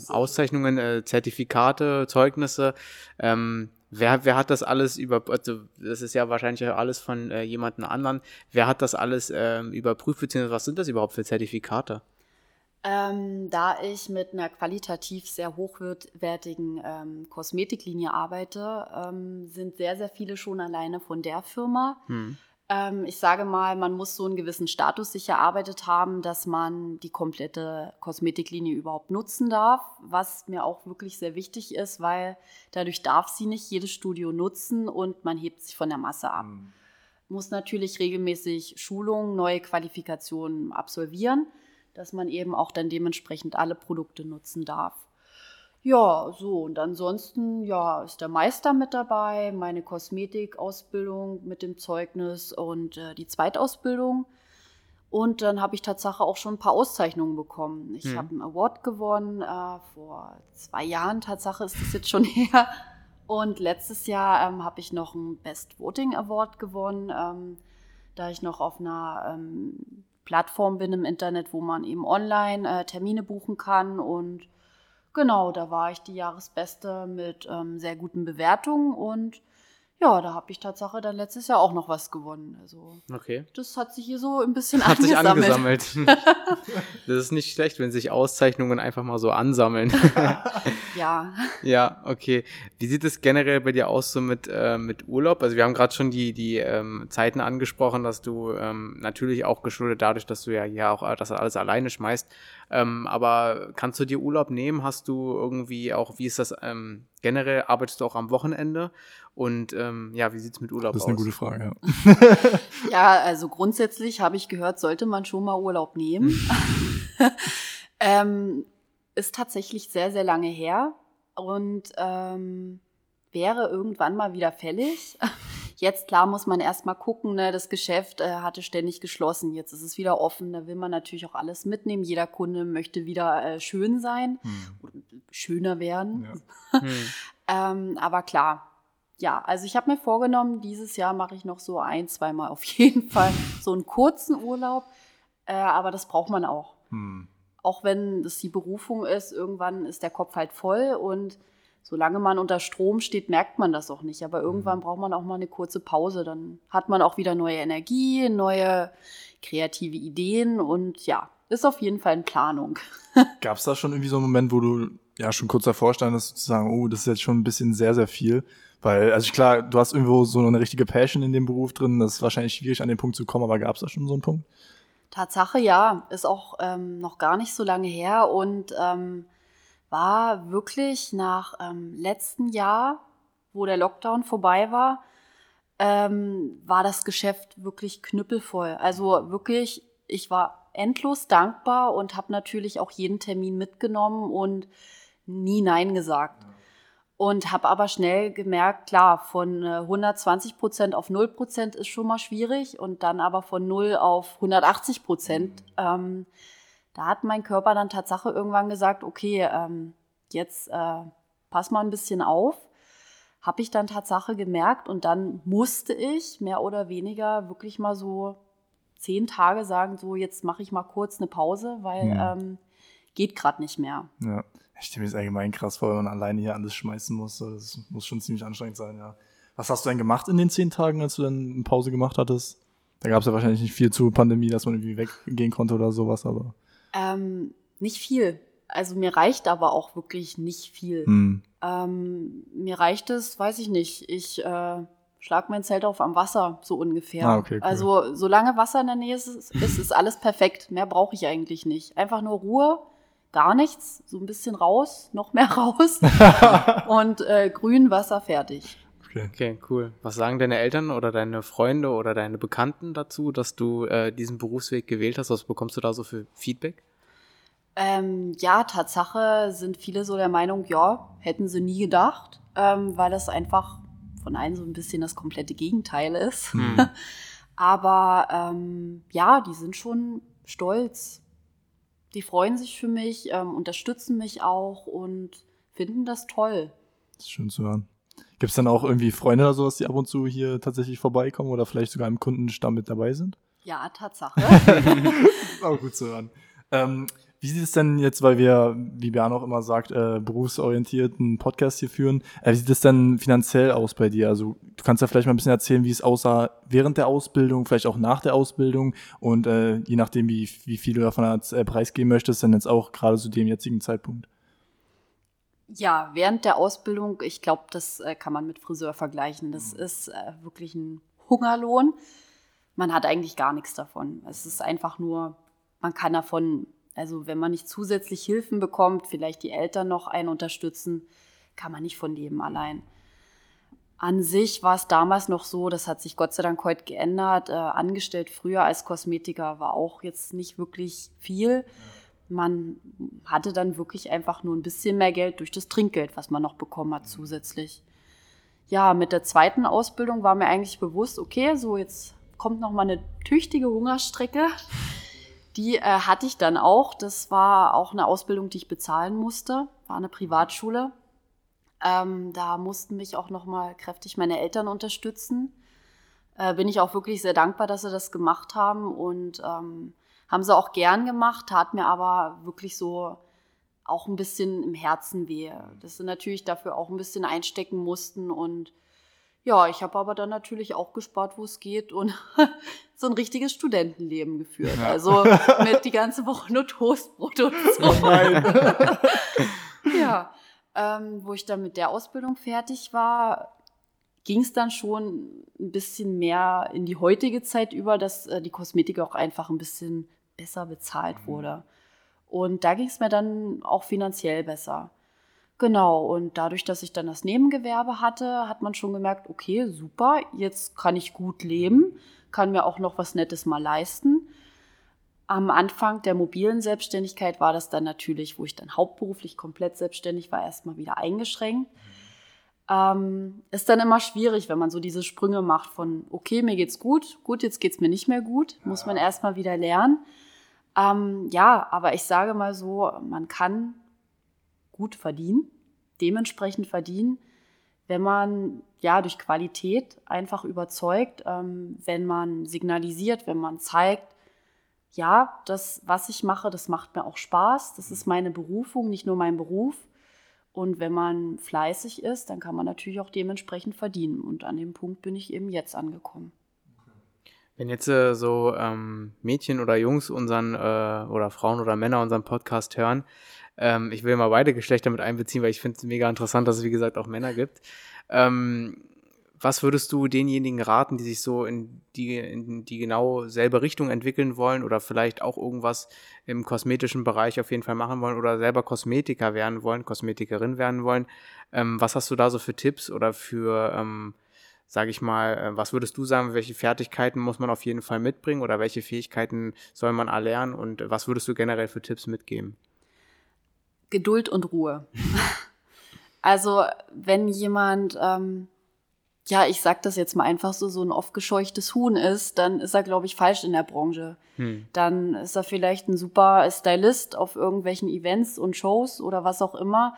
Auszeichnungen, äh, Zertifikate, Zeugnisse. Ähm, Wer, wer hat das alles über, also das ist ja wahrscheinlich alles von äh, jemandem anderen. Wer hat das alles ähm, überprüft, beziehungsweise was sind das überhaupt für Zertifikate? Ähm, da ich mit einer qualitativ sehr hochwertigen ähm, Kosmetiklinie arbeite, ähm, sind sehr, sehr viele schon alleine von der Firma. Hm. Ähm, ich sage mal, man muss so einen gewissen Status sich erarbeitet haben, dass man die komplette Kosmetiklinie überhaupt nutzen darf, was mir auch wirklich sehr wichtig ist, weil dadurch darf sie nicht jedes Studio nutzen und man hebt sich von der Masse ab. Mhm. Muss natürlich regelmäßig Schulungen, neue Qualifikationen absolvieren, dass man eben auch dann dementsprechend alle Produkte nutzen darf. Ja, so und ansonsten, ja, ist der Meister mit dabei, meine Kosmetikausbildung mit dem Zeugnis und äh, die Zweitausbildung. Und dann habe ich Tatsache auch schon ein paar Auszeichnungen bekommen. Ich hm. habe einen Award gewonnen, äh, vor zwei Jahren, Tatsache ist das jetzt schon her. Und letztes Jahr ähm, habe ich noch einen Best Voting Award gewonnen, ähm, da ich noch auf einer ähm, Plattform bin im Internet, wo man eben online äh, Termine buchen kann. Und genau, da war ich die Jahresbeste mit ähm, sehr guten Bewertungen und ja, da habe ich Tatsache dann letztes Jahr auch noch was gewonnen. Also okay. das hat sich hier so ein bisschen hat angesammelt. sich angesammelt. das ist nicht schlecht, wenn sich Auszeichnungen einfach mal so ansammeln. ja. Ja, okay. Wie sieht es generell bei dir aus so mit, äh, mit Urlaub? Also wir haben gerade schon die, die ähm, Zeiten angesprochen, dass du ähm, natürlich auch geschuldet dadurch, dass du ja hier auch das alles alleine schmeißt. Ähm, aber kannst du dir Urlaub nehmen? Hast du irgendwie auch, wie ist das ähm, generell? Arbeitest du auch am Wochenende? Und ähm, ja, wie sieht's mit Urlaub aus? Das ist eine gute Frage, ja. ja, also grundsätzlich habe ich gehört, sollte man schon mal Urlaub nehmen. ähm, ist tatsächlich sehr, sehr lange her und ähm, wäre irgendwann mal wieder fällig. Jetzt, klar, muss man erstmal gucken, ne? das Geschäft äh, hatte ständig geschlossen, jetzt ist es wieder offen, da will man natürlich auch alles mitnehmen. Jeder Kunde möchte wieder äh, schön sein, hm. schöner werden. Ja. hm. ähm, aber klar, ja, also ich habe mir vorgenommen, dieses Jahr mache ich noch so ein, zweimal auf jeden Fall so einen kurzen Urlaub. Äh, aber das braucht man auch. Hm. Auch wenn das die Berufung ist, irgendwann ist der Kopf halt voll und solange man unter Strom steht, merkt man das auch nicht. Aber irgendwann hm. braucht man auch mal eine kurze Pause. Dann hat man auch wieder neue Energie, neue kreative Ideen und ja, ist auf jeden Fall in Planung. Gab es da schon irgendwie so einen Moment, wo du ja schon kurz davor standest, zu sagen, oh, das ist jetzt schon ein bisschen sehr, sehr viel? Weil, also klar, du hast irgendwo so eine richtige Passion in dem Beruf drin, das ist wahrscheinlich schwierig, an den Punkt zu kommen, aber gab es da schon so einen Punkt? Tatsache, ja, ist auch ähm, noch gar nicht so lange her und ähm, war wirklich nach ähm, letzten Jahr, wo der Lockdown vorbei war, ähm, war das Geschäft wirklich knüppelvoll. Also wirklich, ich war endlos dankbar und habe natürlich auch jeden Termin mitgenommen und nie Nein gesagt. Ja und habe aber schnell gemerkt, klar, von 120 äh, Prozent auf 0 Prozent ist schon mal schwierig und dann aber von 0 auf 180 Prozent. Mhm. Ähm, da hat mein Körper dann Tatsache irgendwann gesagt, okay, ähm, jetzt äh, pass mal ein bisschen auf. Habe ich dann Tatsache gemerkt und dann musste ich mehr oder weniger wirklich mal so zehn Tage sagen, so jetzt mache ich mal kurz eine Pause, weil ja. ähm, geht gerade nicht mehr. Ja. Ich stelle mir das allgemein krass vor, wenn man alleine hier alles schmeißen muss. Das muss schon ziemlich anstrengend sein, ja. Was hast du denn gemacht in den zehn Tagen, als du dann eine Pause gemacht hattest? Da gab es ja wahrscheinlich nicht viel zur Pandemie, dass man irgendwie weggehen konnte oder sowas, aber. Ähm, nicht viel. Also mir reicht aber auch wirklich nicht viel. Hm. Ähm, mir reicht es, weiß ich nicht. Ich äh, schlag mein Zelt auf am Wasser, so ungefähr. Ah, okay, cool. Also solange Wasser in der Nähe ist, ist, ist alles perfekt. Mehr brauche ich eigentlich nicht. Einfach nur Ruhe gar nichts, so ein bisschen raus, noch mehr raus und äh, grün Wasser fertig. Okay. okay, cool. Was sagen deine Eltern oder deine Freunde oder deine Bekannten dazu, dass du äh, diesen Berufsweg gewählt hast? Was bekommst du da so für Feedback? Ähm, ja, Tatsache sind viele so der Meinung, ja, hätten sie nie gedacht, ähm, weil das einfach von allen so ein bisschen das komplette Gegenteil ist. Hm. Aber ähm, ja, die sind schon stolz die freuen sich für mich, ähm, unterstützen mich auch und finden das toll. Das ist schön zu hören. Gibt es dann auch irgendwie Freunde oder sowas, die ab und zu hier tatsächlich vorbeikommen oder vielleicht sogar im Kundenstamm mit dabei sind? Ja, Tatsache. auch gut zu hören. Ähm, wie sieht es denn jetzt, weil wir, wie Björn auch immer sagt, äh, berufsorientierten Podcast hier führen, äh, wie sieht es denn finanziell aus bei dir? Also du kannst ja vielleicht mal ein bisschen erzählen, wie es aussah während der Ausbildung, vielleicht auch nach der Ausbildung und äh, je nachdem, wie, wie viel du davon als äh, preisgeben möchtest, dann jetzt auch gerade zu dem jetzigen Zeitpunkt. Ja, während der Ausbildung, ich glaube, das äh, kann man mit Friseur vergleichen. Das ist äh, wirklich ein Hungerlohn. Man hat eigentlich gar nichts davon. Es ist einfach nur, man kann davon also wenn man nicht zusätzlich Hilfen bekommt, vielleicht die Eltern noch einen unterstützen, kann man nicht von leben allein. An sich war es damals noch so, das hat sich Gott sei Dank heute geändert. Äh, angestellt früher als Kosmetiker war auch jetzt nicht wirklich viel. Man hatte dann wirklich einfach nur ein bisschen mehr Geld durch das Trinkgeld, was man noch bekommen hat zusätzlich. Ja, mit der zweiten Ausbildung war mir eigentlich bewusst, okay, so jetzt kommt noch mal eine tüchtige Hungerstrecke. Die äh, hatte ich dann auch. Das war auch eine Ausbildung, die ich bezahlen musste. War eine Privatschule. Ähm, da mussten mich auch noch mal kräftig meine Eltern unterstützen. Äh, bin ich auch wirklich sehr dankbar, dass sie das gemacht haben und ähm, haben sie auch gern gemacht, tat mir aber wirklich so auch ein bisschen im Herzen weh. Dass sie natürlich dafür auch ein bisschen einstecken mussten und ja, ich habe aber dann natürlich auch gespart, wo es geht und so ein richtiges Studentenleben geführt. Ja. Also mit die ganze Woche nur Toastbrot und so. Oh ja, ähm, wo ich dann mit der Ausbildung fertig war, ging es dann schon ein bisschen mehr in die heutige Zeit über, dass äh, die Kosmetik auch einfach ein bisschen besser bezahlt mhm. wurde. Und da ging es mir dann auch finanziell besser. Genau, und dadurch, dass ich dann das Nebengewerbe hatte, hat man schon gemerkt, okay, super, jetzt kann ich gut leben, kann mir auch noch was Nettes mal leisten. Am Anfang der mobilen Selbstständigkeit war das dann natürlich, wo ich dann hauptberuflich komplett selbstständig war, erstmal wieder eingeschränkt. Ähm, ist dann immer schwierig, wenn man so diese Sprünge macht von, okay, mir geht's gut, gut, jetzt geht's mir nicht mehr gut, muss man erstmal wieder lernen. Ähm, ja, aber ich sage mal so, man kann gut verdienen, dementsprechend verdienen, wenn man ja durch Qualität einfach überzeugt, ähm, wenn man signalisiert, wenn man zeigt, ja, das, was ich mache, das macht mir auch Spaß, das ist meine Berufung, nicht nur mein Beruf. Und wenn man fleißig ist, dann kann man natürlich auch dementsprechend verdienen. Und an dem Punkt bin ich eben jetzt angekommen. Wenn jetzt äh, so ähm, Mädchen oder Jungs unseren äh, oder Frauen oder Männer unseren Podcast hören, ähm, ich will mal beide Geschlechter mit einbeziehen, weil ich finde es mega interessant, dass es wie gesagt auch Männer gibt. Ähm, was würdest du denjenigen raten, die sich so in die, in die genau selbe Richtung entwickeln wollen oder vielleicht auch irgendwas im kosmetischen Bereich auf jeden Fall machen wollen oder selber Kosmetiker werden wollen, Kosmetikerin werden wollen? Ähm, was hast du da so für Tipps oder für, ähm, sage ich mal, äh, was würdest du sagen, welche Fertigkeiten muss man auf jeden Fall mitbringen oder welche Fähigkeiten soll man erlernen und was würdest du generell für Tipps mitgeben? Geduld und Ruhe. also wenn jemand, ähm, ja, ich sag das jetzt mal einfach so, so ein oft gescheuchtes Huhn ist, dann ist er, glaube ich, falsch in der Branche. Hm. Dann ist er vielleicht ein super Stylist auf irgendwelchen Events und Shows oder was auch immer.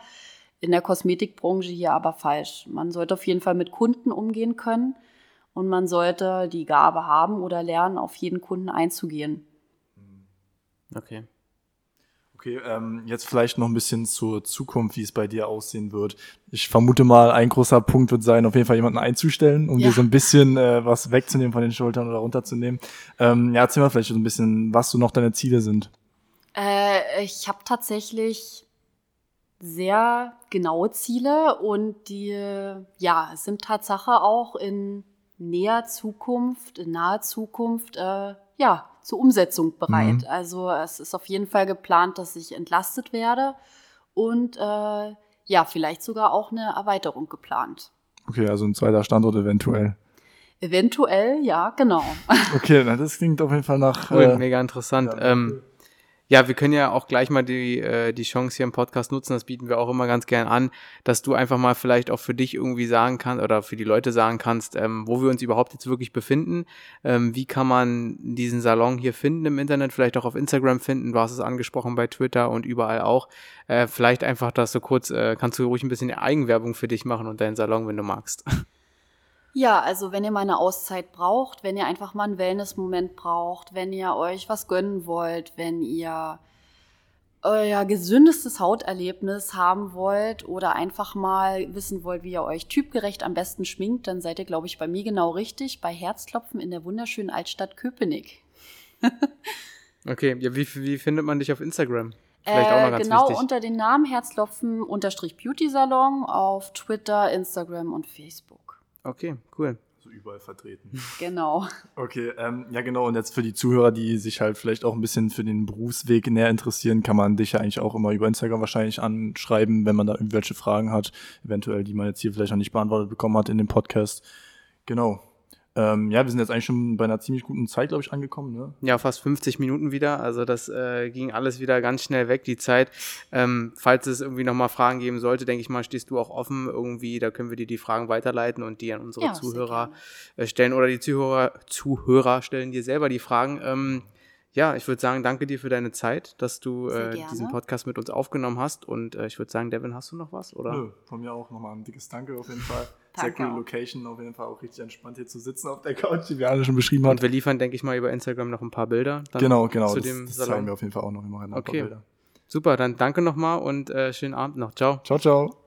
In der Kosmetikbranche hier aber falsch. Man sollte auf jeden Fall mit Kunden umgehen können und man sollte die Gabe haben oder lernen, auf jeden Kunden einzugehen. Okay. Okay, ähm, jetzt vielleicht noch ein bisschen zur Zukunft, wie es bei dir aussehen wird. Ich vermute mal, ein großer Punkt wird sein, auf jeden Fall jemanden einzustellen, um ja. dir so ein bisschen äh, was wegzunehmen von den Schultern oder runterzunehmen. Ähm, ja, erzähl mal vielleicht so ein bisschen, was so noch deine Ziele sind. Äh, ich habe tatsächlich sehr genaue Ziele und die, ja, sind Tatsache auch in näher Zukunft, in naher Zukunft, äh, ja, zur Umsetzung bereit. Mhm. Also es ist auf jeden Fall geplant, dass ich entlastet werde und äh, ja, vielleicht sogar auch eine Erweiterung geplant. Okay, also ein zweiter Standort eventuell. Eventuell, ja, genau. Okay, na, das klingt auf jeden Fall nach. Cool, äh, mega interessant. Ja, ähm, ja, wir können ja auch gleich mal die, äh, die Chance hier im Podcast nutzen, das bieten wir auch immer ganz gern an, dass du einfach mal vielleicht auch für dich irgendwie sagen kannst oder für die Leute sagen kannst, ähm, wo wir uns überhaupt jetzt wirklich befinden. Ähm, wie kann man diesen Salon hier finden im Internet, vielleicht auch auf Instagram finden, du hast es angesprochen bei Twitter und überall auch. Äh, vielleicht einfach, dass du kurz, äh, kannst du ruhig ein bisschen Eigenwerbung für dich machen und deinen Salon, wenn du magst. Ja, also wenn ihr mal eine Auszeit braucht, wenn ihr einfach mal einen Wellness-Moment braucht, wenn ihr euch was gönnen wollt, wenn ihr euer gesündestes Hauterlebnis haben wollt oder einfach mal wissen wollt, wie ihr euch typgerecht am besten schminkt, dann seid ihr, glaube ich, bei mir genau richtig, bei Herzklopfen in der wunderschönen Altstadt Köpenick. okay, ja, wie, wie findet man dich auf Instagram? Äh, genau wichtig. unter den Namen Herzklopfen-Beauty-Salon auf Twitter, Instagram und Facebook. Okay, cool. So überall vertreten. Genau. Okay, ähm, ja genau. Und jetzt für die Zuhörer, die sich halt vielleicht auch ein bisschen für den Berufsweg näher interessieren, kann man dich ja eigentlich auch immer über Instagram wahrscheinlich anschreiben, wenn man da irgendwelche Fragen hat, eventuell, die man jetzt hier vielleicht noch nicht beantwortet bekommen hat in dem Podcast. Genau. Ähm, ja, wir sind jetzt eigentlich schon bei einer ziemlich guten Zeit, glaube ich, angekommen. Ne? Ja, fast 50 Minuten wieder. Also das äh, ging alles wieder ganz schnell weg, die Zeit. Ähm, falls es irgendwie nochmal Fragen geben sollte, denke ich mal, stehst du auch offen irgendwie. Da können wir dir die Fragen weiterleiten und die an unsere ja, Zuhörer äh, stellen. Oder die Zuhörer, Zuhörer stellen dir selber die Fragen. Ähm, ja, ich würde sagen, danke dir für deine Zeit, dass du äh, diesen Podcast mit uns aufgenommen hast. Und äh, ich würde sagen, Devin, hast du noch was? Oder? Nö, von mir auch nochmal ein dickes Danke auf jeden Fall. Sehr coole Location, auf jeden Fall auch richtig entspannt hier zu sitzen auf der Couch, die wir alle schon beschrieben haben. Und wir liefern, denke ich mal, über Instagram noch ein paar Bilder. genau, genau. Zu das, dem das zeigen wir auf jeden Fall auch noch immer ein okay. paar Bilder. Super, dann danke nochmal und äh, schönen Abend noch. Ciao. Ciao, ciao.